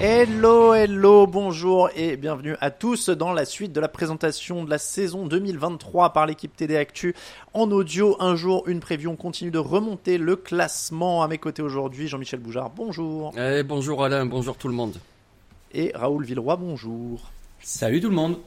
Hello, hello, bonjour et bienvenue à tous dans la suite de la présentation de la saison 2023 par l'équipe TD Actu en audio. Un jour, une preview. On continue de remonter le classement. À mes côtés aujourd'hui, Jean-Michel Boujard, bonjour. Eh, bonjour Alain, bonjour tout le monde. Et Raoul Villeroy, bonjour. Salut tout le monde.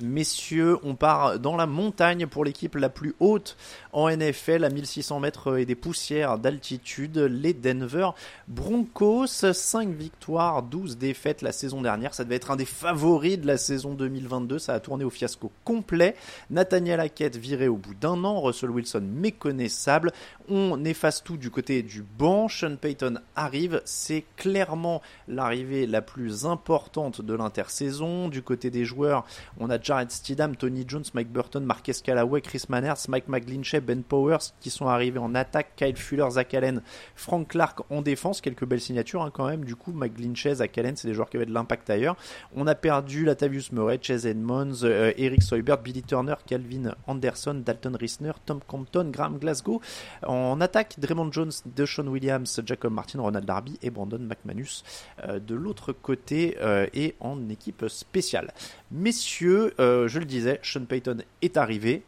Messieurs, on part dans la montagne pour l'équipe la plus haute en NFL à 1600 mètres et des poussières d'altitude, les Denver Broncos. 5 victoires, 12 défaites la saison dernière. Ça devait être un des favoris de la saison 2022. Ça a tourné au fiasco complet. Nathaniel Hackett viré au bout d'un an. Russell Wilson méconnaissable. On efface tout du côté du banc. Sean Payton arrive. C'est clairement l'arrivée la plus importante de l'intersaison. Du côté des joueurs, on a Jared Steedham, Tony Jones, Mike Burton, Marquez Callaway, Chris Manners, Mike McGlinchey, Ben Powers qui sont arrivés en attaque, Kyle Fuller, Zach Allen, Frank Clark en défense, quelques belles signatures hein, quand même. Du coup, McGlinchey, Zach Allen, c'est des joueurs qui avaient de l'impact ailleurs. On a perdu Latavius Murray, Chase Edmonds, euh, Eric Soybert, Billy Turner, Calvin Anderson, Dalton Risner, Tom Compton, Graham Glasgow. En attaque, Draymond Jones, Deshaun Williams, Jacob Martin, Ronald Darby et Brandon McManus euh, de l'autre côté euh, et en équipe spéciale. Messieurs, je le disais, Sean Payton est arrivé.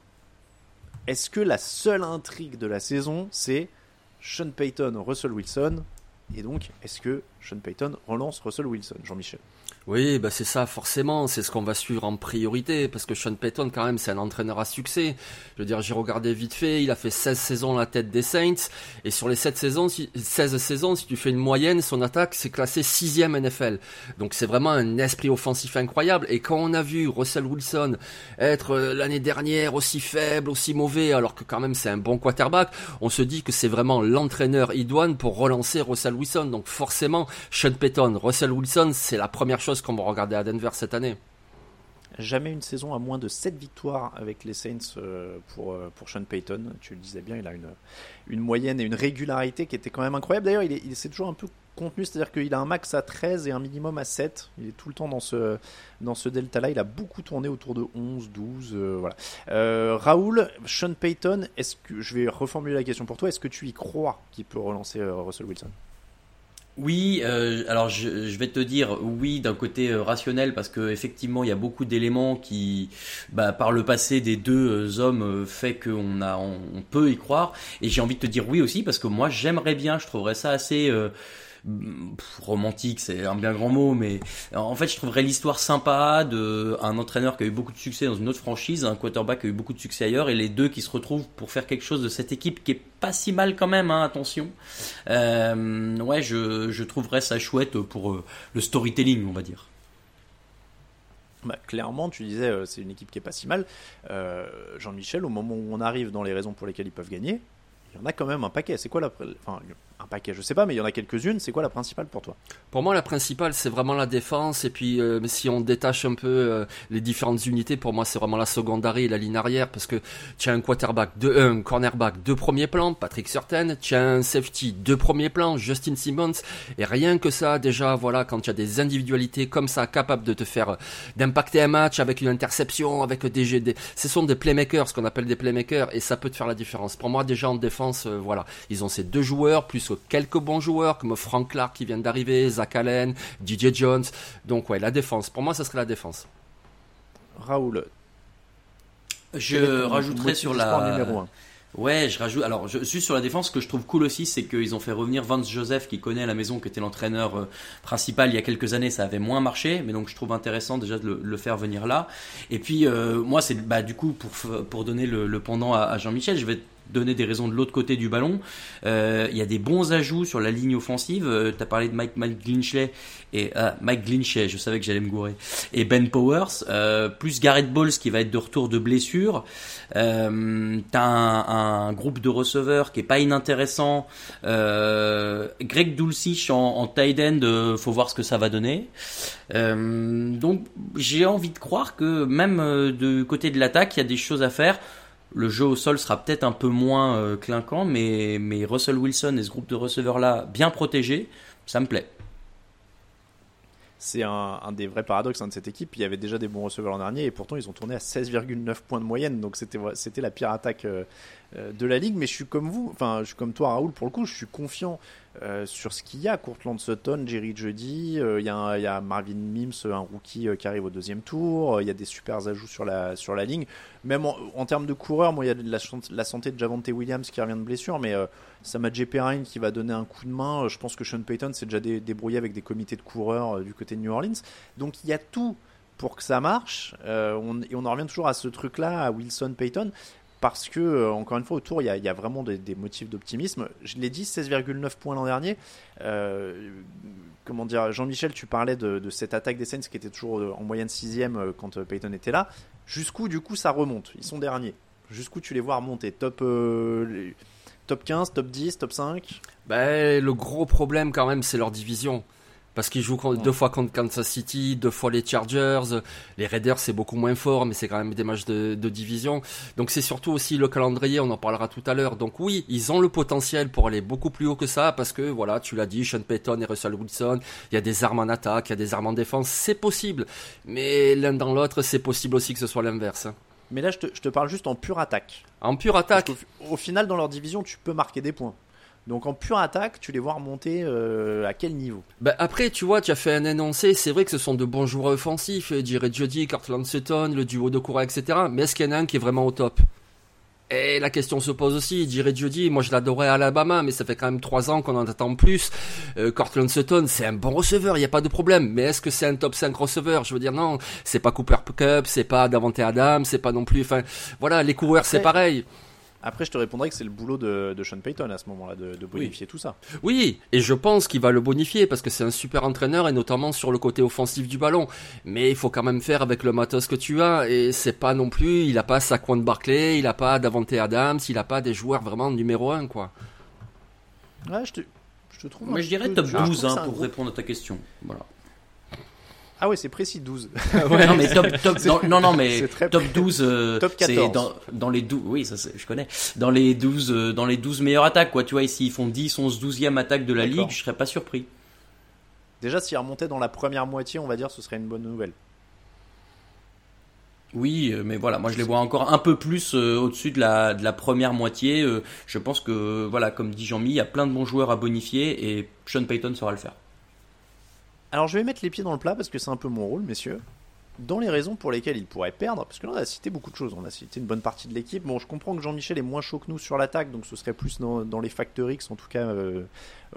Est-ce que la seule intrigue de la saison, c'est Sean Payton, Russell Wilson? Et donc, est-ce que Sean Payton relance Russell Wilson, Jean-Michel? Oui, bah c'est ça, forcément, c'est ce qu'on va suivre en priorité, parce que Sean Payton, quand même, c'est un entraîneur à succès. Je veux dire, j'ai regardé vite fait, il a fait 16 saisons à la tête des Saints, et sur les 7 saisons, si, 16 saisons, si tu fais une moyenne, son attaque, c'est classé 6ème NFL. Donc c'est vraiment un esprit offensif incroyable, et quand on a vu Russell Wilson être euh, l'année dernière aussi faible, aussi mauvais, alors que quand même c'est un bon quarterback, on se dit que c'est vraiment l'entraîneur idoine pour relancer Russell Wilson. Donc forcément, Sean Payton, Russell Wilson, c'est la première chose qu'on va regarder à Denver cette année. Jamais une saison à moins de 7 victoires avec les Saints euh, pour, euh, pour Sean Payton. Tu le disais bien, il a une, une moyenne et une régularité qui était quand même incroyable. D'ailleurs, il, est, il s'est toujours un peu contenu, c'est-à-dire qu'il a un max à 13 et un minimum à 7. Il est tout le temps dans ce, dans ce delta-là. Il a beaucoup tourné autour de 11, 12. euh, voilà. Raoul, Sean Payton, est-ce que je vais reformuler la question pour toi Est-ce que tu y crois qu'il peut relancer Russell Wilson? Oui, euh, alors je, vais te dire oui d'un côté euh, rationnel parce que effectivement il y a beaucoup d'éléments qui, bah, par le passé des deux euh, hommes, euh, fait qu'on a, on, peut y croire. Et j'ai envie de te dire oui aussi parce que moi j'aimerais bien, je trouverais ça assez romantique, c'est un bien grand mot, mais en fait je trouverais l'histoire sympa de un entraîneur qui a eu beaucoup de succès dans une autre franchise, un quarterback qui a eu beaucoup de succès ailleurs, et les deux qui se retrouvent pour faire quelque chose de cette équipe qui est pas si mal quand même, hein, attention. Euh, ouais, je, je trouverais ça chouette pour euh, le storytelling, on va dire. Bah, clairement, tu disais, euh, c'est une équipe qui est pas si mal. Jean-Michel, au moment où on arrive dans les raisons pour lesquelles ils peuvent gagner, il y en a quand même un paquet. C'est quoi la. Enfin, un paquet, je sais pas, mais il y en a quelques-unes. C'est quoi la principale pour toi? Pour moi, la principale, c'est vraiment la défense. Et puis, euh, si on détache un peu euh, les différentes unités, pour moi, c'est vraiment la secondary et la ligne arrière. Parce que tu as un quarterback, de, un cornerback de premier plan, Patrick Surtain. Tu as un safety de premier plan, Justin Simmons. Et rien que ça, déjà, voilà, quand tu as des individualités comme ça, capables de te faire, euh, d'impacter un match avec une interception, avec des, des ce sont des playmakers, ce qu'on appelle des playmakers. Et ça peut te faire la différence. Pour moi, déjà en défense, euh, voilà, ils ont ces deux joueurs, plus quelques bons joueurs comme Frank Clark qui vient d'arriver, Zach Allen, DJ Jones. Donc ouais, la défense. Pour moi, ça serait la défense. Raoul, Je motif sur la. numéro un Ouais, je rajoute. Alors, je suis sur la défense. Ce que je trouve cool aussi, c'est qu'ils ont fait revenir Vance Joseph, qui connaît à la maison, qui était l'entraîneur euh, principal il y a quelques années. Ça avait moins marché, mais donc je trouve intéressant déjà de le, le faire venir là. Et puis, euh, moi, c'est bah, du coup pour pour donner le, le pendant à, à Jean-Michel, je vais donner des raisons de l'autre côté du ballon. Euh, il y a des bons ajouts sur la ligne offensive. Euh, tu as parlé de Mike, Mike Glinchley et ah, Mike Glinchley, je savais que j'allais me gourer. Et Ben Powers, euh, plus Garrett Bowles qui va être de retour de blessure. Euh, un, un, groupe de receveurs qui est pas inintéressant. Euh, Greg Dulcich en, en tight end, euh, faut voir ce que ça va donner. Euh, donc j'ai envie de croire que même de côté de l'attaque, il y a des choses à faire. Le jeu au sol sera peut-être un peu moins euh, clinquant, mais, mais Russell Wilson et ce groupe de receveurs-là bien protégés, ça me plaît. C'est un, des vrais paradoxes hein, de cette équipe. Il y avait déjà des bons receveurs l'an dernier et pourtant ils ont tourné à 16,9 points de moyenne. Donc c'était c'était la pire attaque euh, de la ligue. Mais je suis comme vous, enfin je suis comme toi Raoul pour le coup. Je suis confiant euh, sur ce qu'il y a. Courtland Sutton, Jerry Jeudy, euh, il y, a Marvin Mims, un rookie euh, qui arrive au deuxième tour. Il y a des super ajouts sur la sur la ligne. Même en, termes de coureurs, moi il y a la, santé de Javante Williams qui revient de blessure, mais Sama J. Perrine qui va donner un coup de main. Je pense que Sean Payton s'est déjà dé débrouillé avec des comités de coureurs du côté de New Orleans. Donc il y a tout pour que ça marche. Euh, et on en revient toujours à ce truc-là, à Wilson Payton, parce que, euh, encore une fois, autour, il y a, vraiment des, motifs d'optimisme. Je l'ai dit, 16,9 points l'an dernier. Euh, comment dire, Jean-Michel, tu parlais de, cette attaque des Saints qui était toujours en moyenne sixième quand Payton était là. Jusqu'où, du coup, ça remonte? Ils sont derniers. Jusqu'où tu les vois remonter? Top. Euh, top 15, top 10, top 5 ben, Le gros problème quand même, c'est leur division. Parce qu'ils jouent deux fois contre Kansas City, deux fois les Chargers. Les Raiders, c'est beaucoup moins fort, mais c'est quand même des matchs de, de division. Donc c'est surtout aussi le calendrier, on en parlera tout à l'heure. Donc oui, ils ont le potentiel pour aller beaucoup plus haut que ça, parce que voilà, tu l'as dit, Sean Payton et Russell Wilson, il y a des armes en attaque, il y a des armes en défense, c'est possible. Mais l'un dans l'autre, c'est possible aussi que ce soit l'inverse. Mais là, je te, je te, parle juste en pure attaque. En pure attaque au, au, final, dans leur division, tu peux marquer des points. Donc en pure attaque, tu les vois remonter euh, à quel niveau? Bah Après, tu vois, tu as fait un énoncé, c'est vrai que ce sont de bons joueurs offensifs, Jared Jody, Cartland Sutton, le duo de Koura, etc. Mais est-ce qu'il y en a un qui est vraiment au top? Et la question se pose aussi, Jared Jody, moi je l'adorais à Alabama, mais ça fait quand même trois ans qu'on en attend plus. Euh, Cortland Sutton, c'est un bon receveur, il n'y a pas de problème. Mais est-ce que c'est un top 5 receveur? Je veux dire, non, c'est pas Cooper Cup, c'est pas Davante Adams, c'est pas non plus... Enfin, voilà, les coureurs c'est pareil. Après, je te répondrai que c'est le boulot de, de, Sean Payton à ce moment-là, de, de, bonifier oui. tout ça. Oui, et je pense qu'il va le bonifier parce que c'est un super entraîneur et notamment sur le côté offensif du ballon. Mais il faut quand même faire avec le matos que tu as et c'est pas non plus, il a pas Saquon Barclay, il a pas Davante Adams, il a pas des joueurs vraiment numéro un quoi. Ouais, je te, je te trouve. Mais je dirais top 12 hein, pour répondre à ta question. Voilà. Ah ouais, c'est précis 12. ouais, non mais top, top non, non, non mais top 12 euh, top 14. Dans, dans les 12 oui, ça je connais. Dans les 12 euh, dans les 12 meilleures attaques quoi, tu vois ici ils font 10 11 12e attaque de la ligue, je serais pas surpris. Déjà s'ils remontaient dans la première moitié, on va dire ce serait une bonne nouvelle. Oui, mais voilà, moi je les vois encore un peu plus euh, au-dessus de la, de la première moitié. Euh, je pense que, voilà, comme dit Jean-Mi, il y a plein de bons joueurs à bonifier et Sean Payton saura le faire. Alors je vais mettre les pieds dans le plat parce que c'est un peu mon rôle, messieurs. Dans les raisons pour lesquelles il pourrait perdre, parce que là on a cité beaucoup de choses, on a cité une bonne partie de l'équipe. Bon, je comprends que Jean-Michel est moins chaud que nous sur l'attaque, donc ce serait plus dans, dans les facteurs X, en tout cas euh,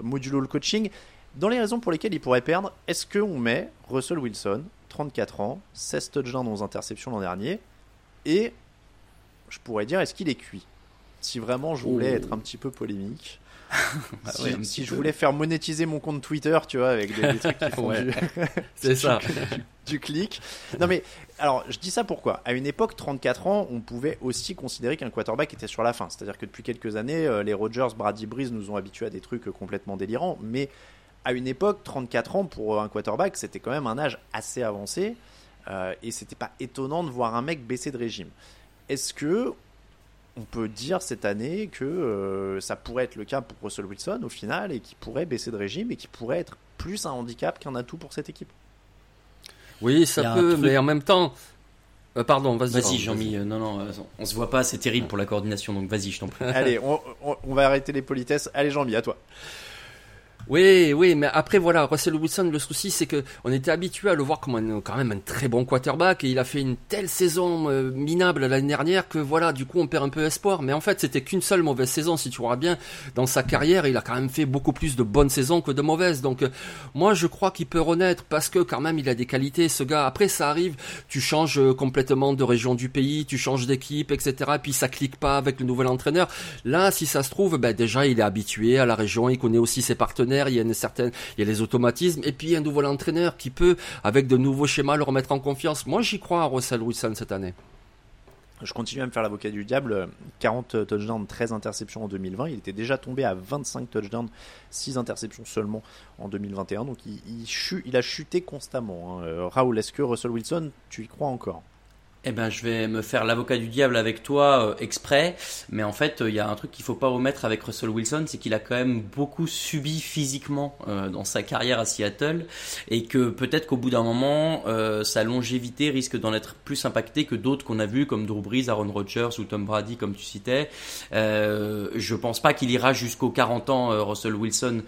modulo le coaching. Dans les raisons pour lesquelles il pourrait perdre, est-ce qu'on met Russell Wilson, 34 ans, 16 touchdowns dans interceptions l'an dernier, et je pourrais dire est-ce qu'il est cuit? Si vraiment je voulais oh. être un petit peu polémique. Bah si, ouais, si je voulais faire monétiser mon compte Twitter, tu vois, avec des, des trucs qui font Ouais. du, C'est ça. du, du clic. Non mais, alors, je dis ça pourquoi? À une époque, 34 ans, on pouvait aussi considérer qu'un quarterback était sur la fin. C'est-à-dire que depuis quelques années, euh, les Rodgers, Brady Breeze nous ont habitués à des trucs euh, complètement délirants. Mais à une époque, 34 ans pour un quarterback, c'était quand même un âge assez avancé. Euh, et c'était pas étonnant de voir un mec baisser de régime. Est-ce que on peut dire cette année que euh, ça pourrait être le cas pour Russell Wilson au final et qui pourrait baisser de régime et qui pourrait être plus un handicap qu'un atout pour cette équipe Oui, ça peut, truc- mais en même temps. Euh, pardon, vas-y. Vas-y Jean-Mi, euh, non non, euh, on se voit pas, c'est terrible pour la coordination, donc vas-y, je t'en prie. Allez, on, on- on va arrêter les politesses. Allez Jean-Mi, à toi. Oui, oui, mais après voilà, Russell Wilson, le souci c'est que on était habitué à le voir comme un, quand même un très bon quarterback et il a fait une telle saison euh, minable l'année dernière que voilà, du coup on perd un peu espoir. Mais en fait, c'était qu'une seule mauvaise saison, si tu vois bien. Dans sa carrière, il a quand même fait beaucoup plus de bonnes saisons que de mauvaises. Donc euh, moi, je crois qu'il peut renaître parce que quand même il a des qualités, ce gars. Après, ça arrive, tu changes euh, complètement de région du pays, tu changes d'équipe, etc. Et puis ça clique pas avec le nouvel entraîneur. Là, si ça se trouve, ben déjà il est habitué à la région, il connaît aussi ses partenaires, il y a les automatismes, et puis un nouvel entraîneur qui peut, avec de nouveaux schémas, le remettre en confiance. Moi, j'y crois à Russell Wilson cette année. Je continue à me faire l'avocat du diable. 40 touchdowns, 13 interceptions en 2020. Il était déjà tombé à 25 touchdowns, 6 interceptions seulement en 2021. Donc il, il, a chuté constamment. Hein. Euh, Raoul, est-ce que Russell Wilson, tu y crois encore? Eh ben, je vais me faire l'avocat du diable avec toi euh, exprès, mais en fait, il y a un truc qu'il faut pas omettre avec Russell Wilson, c'est qu'il a quand même beaucoup subi physiquement euh, dans sa carrière à Seattle, et que peut-être qu'au bout d'un moment, euh, sa longévité risque d'en être plus impactée que d'autres qu'on a vus, comme Drew Brees, Aaron Rodgers ou Tom Brady, comme tu citais. je pense pas qu'il ira jusqu'aux 40 ans, Russell Wilson.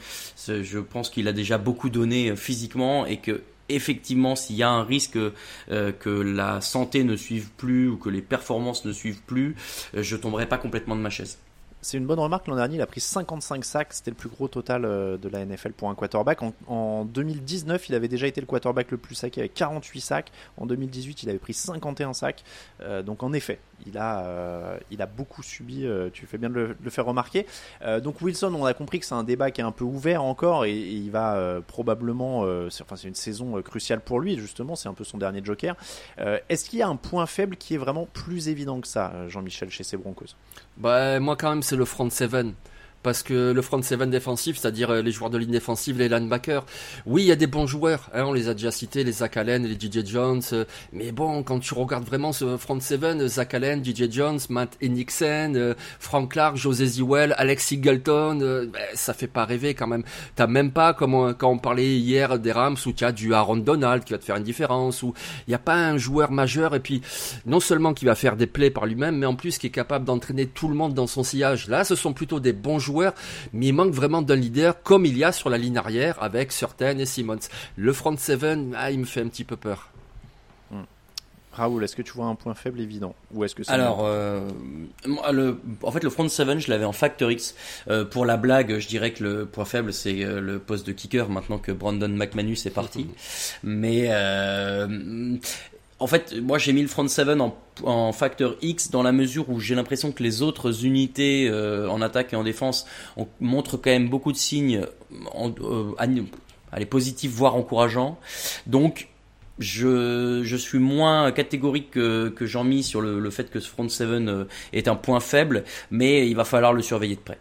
Je pense qu'il a déjà beaucoup donné physiquement et que effectivement, s'il y a un risque euh, que la santé ne suive plus ou que les performances ne suivent plus, euh, je tomberai pas complètement de ma chaise. C'est une bonne remarque. L'an dernier, il a pris 55 sacs. C'était le plus gros total euh, de la NFL pour un quarterback. En, 2019, il avait déjà été le quarterback le plus saqué avec 48 sacs. En 2018, il avait pris 51 sacs. Euh, donc en effet, il a, euh, il a beaucoup subi. tu fais bien de le, faire remarquer. donc Wilson, on a compris que c'est un débat qui est un peu ouvert encore et, il va probablement. c'est, enfin, c'est une saison cruciale pour lui. Justement, c'est un peu son dernier joker. est-ce qu'il y a un point faible qui est vraiment plus évident que ça, Jean-Michel, chez ses Broncos? Bah, moi, quand même, c'est le front seven parce que le front seven défensif, c'est-à-dire euh, les joueurs de ligne défensive, les linebackers, oui, il y a des bons joueurs, hein, on les a déjà cités, les Zach Allen, les DJ Jones, euh, mais bon, quand tu regardes vraiment ce front seven, Zach Allen, DJ Jones, Matt euh, Frank Clark, José Ziwell, Alex Singleton, ben, ça fait pas rêver quand même. T'as même pas, comme quand on parlait hier des Rams, où tu as du Aaron Donald qui va te faire une différence, où il n'y a pas un joueur majeur, et puis non seulement qui va faire des plays par lui-même, mais en plus qui est capable d'entraîner tout le monde dans son sillage. Là, ce sont plutôt des bons joueurs mais il manque vraiment d'un leader comme il y a sur la ligne arrière avec Surtain et Simmons. Le front seven, ah, il me fait un petit peu peur. Hmm. Raoul, est-ce que tu vois un point faible évident ou est-ce que Alors, euh, le, en fait, le front seven, je l'avais en Factor X. Euh, pour la blague, je dirais que le point faible, c'est euh, le poste de kicker maintenant que Brandon McManus est parti. Mais en fait, moi j'ai mis le front 7 en, facteur X dans la mesure où j'ai l'impression que les autres unités euh, en attaque et en défense montrent quand même beaucoup de signes euh, positifs voire encourageants. Donc je, je suis moins catégorique que, que Jean-Mi sur le, le, fait que ce front 7 euh, est un point faible, mais il va falloir le surveiller de près.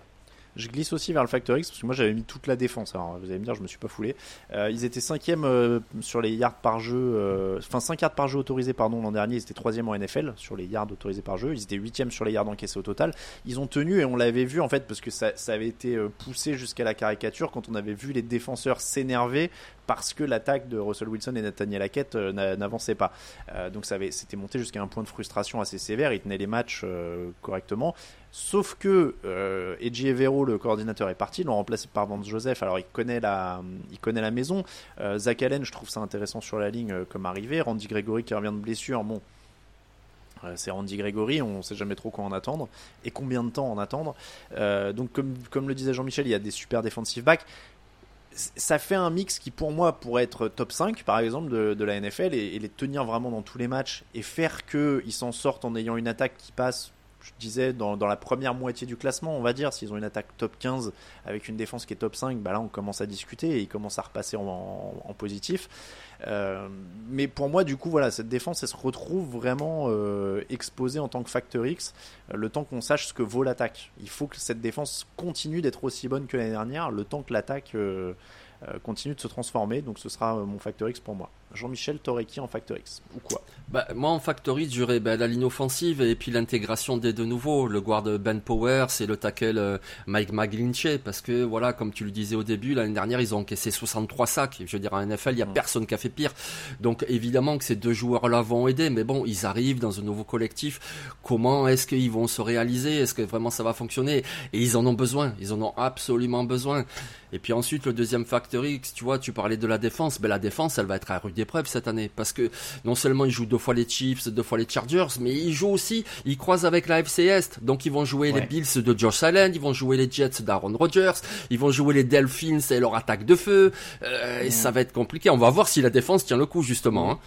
Je glisse aussi vers le Factor X parce que moi j'avais mis toute la défense. Alors vous allez me dire, je me suis pas foulé. Euh, ils étaient cinquième euh, sur les yards par jeu, euh, enfin 5 yards par jeu autorisés pardon l'an dernier. Ils étaient troisième en NFL sur les yards autorisés par jeu. Ils étaient huitième sur les yards encaissés au total. Ils ont tenu et on l'avait vu en fait parce que ça, ça avait été poussé jusqu'à la caricature quand on avait vu les défenseurs s'énerver parce que l'attaque de Russell Wilson et Nathaniel Hackett n'avançait pas. donc ça avait, c'était monté jusqu'à un point de frustration assez sévère. Ils tenaient les matchs correctement. Sauf que euh, Edgy Evero, le coordinateur, est parti, l'ont remplacé par Vance Joseph. Alors il connaît la, il connaît la maison. Euh, Zach Allen, je trouve ça intéressant sur la ligne euh, comme arrivé. Randy Gregory qui revient de blessure, bon. Euh, c'est Randy Gregory, on ne sait jamais trop quoi en attendre et combien de temps en attendre. donc, comme, comme le disait Jean-Michel, il y a des super defensive backs ça fait un mix qui pour moi pourrait être top 5 par exemple de, la NFL et, les tenir vraiment dans tous les matchs et faire qu'ils s'en sortent en ayant une attaque qui passe je disais, dans, la première moitié du classement, on va dire, s'ils ont une attaque top 15 avec une défense qui est top 5, bah là on commence à discuter et ils commencent à repasser en, positif. Euh, mais pour moi, du coup, voilà, cette défense, elle se retrouve vraiment euh, exposée en tant que facteur X, euh, le temps qu'on sache ce que vaut l'attaque. Il faut que cette défense continue d'être aussi bonne que l'année dernière, le temps que l'attaque continue de se transformer. Donc ce sera mon facteur X pour moi. Jean-Michel, qui en Factor X Ou quoi bah, Moi, en Factor X, j'aurais bah, la ligne offensive et puis l'intégration des deux nouveaux, le guard Ben Powers et le tackle euh, Mike McGlinchey. Parce que, voilà, comme tu le disais au début, l'année dernière, ils ont encaissé 63 sacs. Je veux dire, en NFL, il n'y a personne qui a fait pire. Donc, évidemment que ces deux joueurs-là vont aider. Mais bon, ils arrivent dans un nouveau collectif. Comment est-ce qu'ils vont se réaliser? Est-ce que vraiment ça va fonctionner? Et ils en ont besoin. Ils en ont absolument besoin. Et puis ensuite, le deuxième facteur X, tu vois, tu parlais de la défense. Ben, la défense, elle va être à rude épreuve cette année. Parce que non seulement ils jouent deux fois les Chiefs, deux fois les Chargers, mais ils jouent aussi, ils croisent avec la FC Est. Donc ils vont jouer les Bills de Josh Allen, ils vont jouer les Jets d'Aaron Rodgers, ils vont jouer les Delphins et leur attaque de feu. Euh, et ça va être compliqué. On va voir si la défense tient le coup, justement. Hein.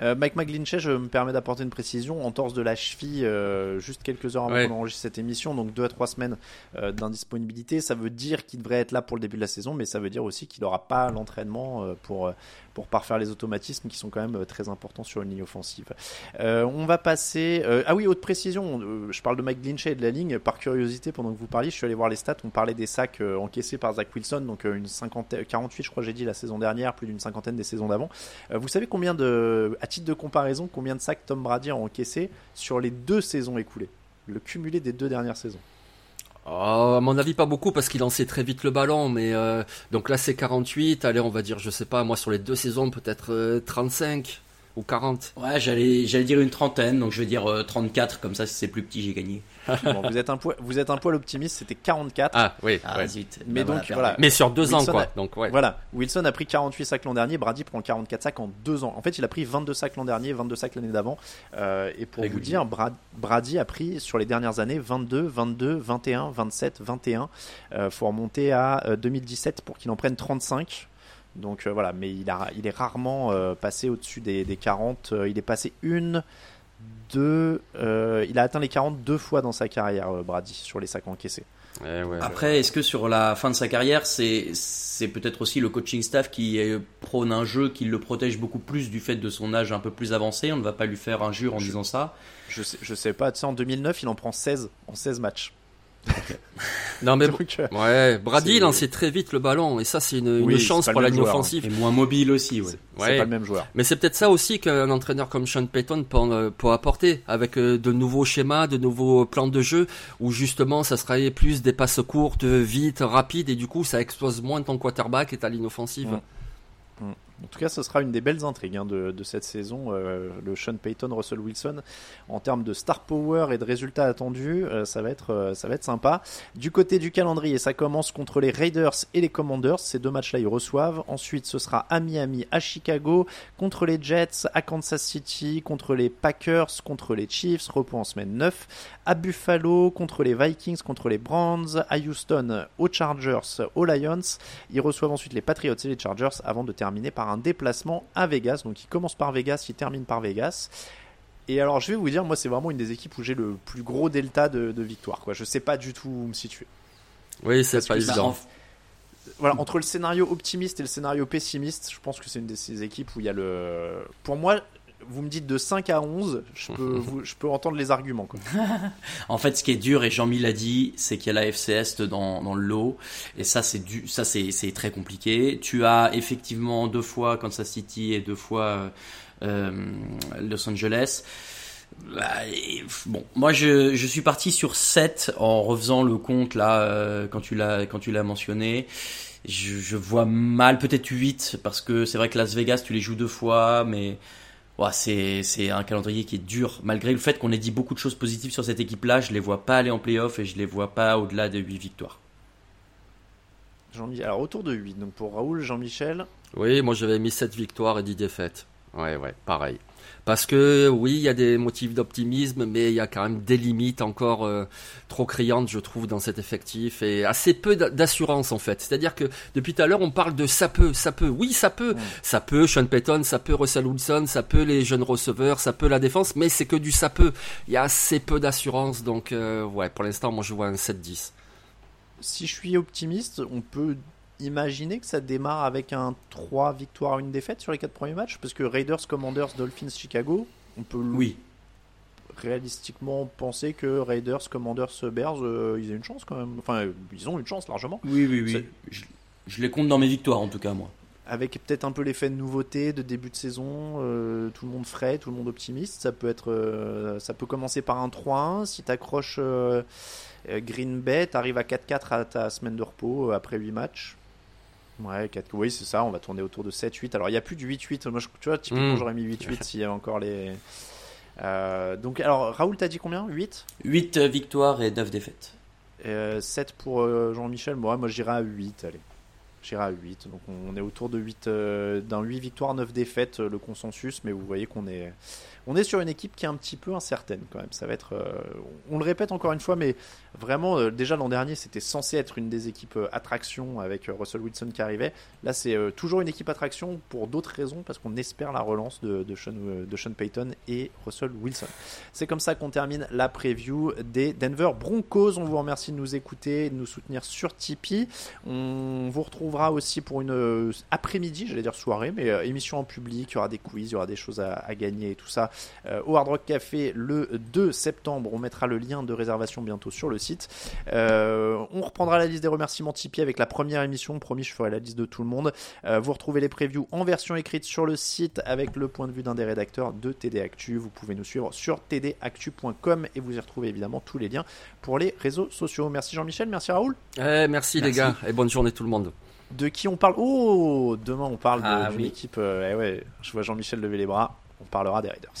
Euh, Mike McGlinchey, je me permets d'apporter une précision. En torse de la cheville, euh, juste quelques heures avant qu'on enregistre cette émission, donc deux à trois semaines euh, d'indisponibilité. Ça veut dire qu'il devrait être là pour le début de la saison, mais ça veut dire aussi qu'il n'aura pas l'entraînement pour pour parfaire les automatismes qui sont quand même très importants sur une ligne offensive. on va passer. ah oui, autre précision. je parle de Mike Glinchey et de la ligne. Par curiosité, pendant que vous parliez, je suis allé voir les stats. On parlait des sacs encaissés par Zach Wilson, donc une 50, 48, je crois, j'ai dit la saison dernière, plus d'une cinquantaine des saisons d'avant. vous savez combien de titre de comparaison, combien de sacs Tom Brady a encaissé sur les deux saisons écoulées Le cumulé des deux dernières saisons. Oh, à mon avis, pas beaucoup parce qu'il lançait très vite le ballon, mais euh, donc là c'est 48. Allez, on va dire, je sais pas, moi sur les deux saisons peut-être 35 euh, ou 40. Ouais, j'allais, j'allais dire une trentaine, donc je vais dire 34, euh, comme ça si c'est plus petit j'ai gagné vous êtes un poil, vous êtes un poil optimiste, c'était 44. Ah oui. Ah, Zut. Mais bah, donc voilà, Mais sur deux ans quoi. donc ouais. Voilà, Wilson a pris 48 sacs l'an dernier, Brady prend 44 sacs en deux ans. En fait, il a pris 22 sacs l'an dernier, 22 sacs l'année d'avant. Euh, et pour vous dire, Brady a pris sur les dernières années 22, 22, 21, 27, 21. Euh, faut remonter à 2017 euh, pour qu'il en prenne 35. Donc euh, voilà, mais il, a, il est rarement euh, passé au-dessus des, des 40. il est passé une, euh, il a atteint les 42 fois dans sa carrière, euh, Brady, sur les sacs encaissés. Eh Après, est-ce que sur la fin de sa carrière, c'est peut-être aussi le coaching staff qui prône un jeu qui le protège beaucoup plus du fait de son âge un peu plus avancé? On ne va pas lui faire injure en disant ça. Je sais, je sais pas. Tu sais, en 2009, il en prend 16 en 16 matchs. Non mais ouais, Brady il lançait très vite le ballon et ça c'est une, chance pour la ligne hein. offensive. Et moins mobile aussi, ouais. C'est pas le même joueur. Mais c'est peut-être ça aussi qu'un entraîneur comme Sean Payton peut, euh, peut, apporter avec euh, de nouveaux schémas, de nouveaux plans de jeu où justement ça serait plus des passes courtes, vite, rapides et du coup ça explose moins ton quarterback et ta ligne offensive. Mm. Mm. En tout cas, ce sera une des belles intrigues hein, de, cette saison, euh, le Sean Payton, Russell Wilson, en termes de star power et de résultats attendus, euh, ça va être euh, ça va être sympa. Du côté du calendrier, ça commence contre les Raiders et les Commanders. Ces deux matchs-là, ils reçoivent. Ensuite, ce sera à Miami, à Chicago, contre les Jets, à Kansas City, contre les Packers, contre les Chiefs, repos en semaine 9, à Buffalo, contre les Vikings, contre les Browns, à Houston, aux Chargers, aux Lions. Ils reçoivent ensuite les Patriots et les Chargers avant de terminer par un déplacement à Vegas. Donc il commence par Vegas, il termine par Vegas. Et alors je vais vous dire, moi c'est vraiment une des équipes où j'ai le plus gros delta de, de victoire. Quoi. Je sais pas du tout où me situer. Oui, c'est pas évident. Voilà, entre le scénario optimiste et le scénario pessimiste, je pense que c'est une de ces équipes où il y a le. Pour moi, vous me dites de 5 à 11, je peux, je peux entendre les arguments. en fait, ce qui est dur, et Jean-Mi l'a dit, c'est qu'il y a la FC dans, dans le lot. Et ça, c'est du, ça, c'est, c'est très compliqué. Tu as effectivement deux fois Kansas City et deux fois euh, Los Angeles. Bah, bon, moi je, je suis parti sur 7 en refaisant le compte là euh, quand tu l'as quand tu l'as mentionné. Je, je vois mal peut-être 8 parce que c'est vrai que Las Vegas tu les joues deux fois mais c'est un calendrier qui est dur. Malgré le fait qu'on ait dit beaucoup de choses positives sur cette équipe-là, je les vois pas aller en playoff et je les vois pas au-delà de 8 victoires. Jean alors autour de 8, donc pour Raoul, Jean-Michel Oui, moi j'avais mis 7 victoires et 10 défaites. Ouais, ouais, pareil. Parce que oui, il y a des motifs d'optimisme, mais il y a quand même des limites encore euh, trop criantes, je trouve, dans cet effectif et assez peu d'assurance en fait. C'est-à-dire que depuis tout à l'heure, on parle de ça peut, ça peut. Oui, ça peut, ça peut. Sean Payton, ça peut. Russell Wilson, ça peut. Les jeunes receveurs, ça peut. La défense, mais c'est que du ça peut. Il y a assez peu d'assurance, donc euh, ouais, pour l'instant, moi je vois un 7-10. Si je suis optimiste, on peut imaginer que ça démarre avec un 3 victoires, une défaite sur les 4 premiers matchs? Parce que Raiders, Commanders, Dolphins, Chicago, on peut oui. réalistiquement penser que Raiders, Commanders, Bears, euh, ils ont une chance quand même. Enfin, ils ont une chance largement. Oui, oui, oui. Je, les compte dans mes victoires en tout cas, moi. avec peut-être un peu l'effet de nouveauté, de début de saison, euh, tout le monde frais, tout le monde optimiste. Ça peut être, euh, ça peut commencer par un 3-1. Si tu accroches Green Bay, t'arrives à 4-4 à ta semaine de repos après 8 matchs. Ouais, 4... oui, c'est ça, on va tourner autour de 7-8. Alors, il n'y a plus du 8-8. Moi, je, tu vois, typiquement, Mm. j'aurais mis 8-8 s'il y avait encore les. Euh, donc, alors, Raoul, t'as dit combien? 8 8 victoires et 9 défaites. Euh, 7 pour euh, Jean-Michel. Bon, ouais, moi, j'irai à 8. Allez. J'irai à 8. Donc, on est autour de 8, euh, d'un 8 victoires, 9 défaites, euh, le consensus. Mais vous voyez qu'on est, sur une équipe qui est un petit peu incertaine quand même. Ça va être. euh, on le répète encore une fois, mais vraiment, déjà l'an dernier, c'était censé être une des équipes attraction avec Russell Wilson qui arrivait. Là, c'est toujours une équipe attraction pour d'autres raisons, parce qu'on espère la relance de, de, Sean, de Sean Payton et Russell Wilson. C'est comme ça qu'on termine la preview des Denver Broncos. On vous remercie de nous écouter, de nous soutenir sur Tipeee. On vous retrouvera aussi pour une euh, après-midi, j'allais dire soirée, mais euh, émission en public. Il y aura des quiz, il y aura des choses à, à gagner et tout ça euh, au Hard Rock Café le 2 septembre. On mettra le lien de réservation bientôt sur le site. Euh, on reprendra la liste des remerciements Tipeee avec la première émission. Promis, je ferai la liste de tout le monde. Euh, vous retrouvez les previews en version écrite sur le site avec le point de vue d'un des rédacteurs de TD Actu. Vous pouvez nous suivre sur tdactu.com et vous y retrouvez évidemment tous les liens pour les réseaux sociaux. Merci Jean-Michel, merci Raoul. Eh, merci, les Merci. gars et bonne journée tout le monde. De qui on parle Oh, demain on parle de- Ah d'une oui. équipe. euh, eh ouais, je vois Jean-Michel lever les bras. On parlera des Raiders.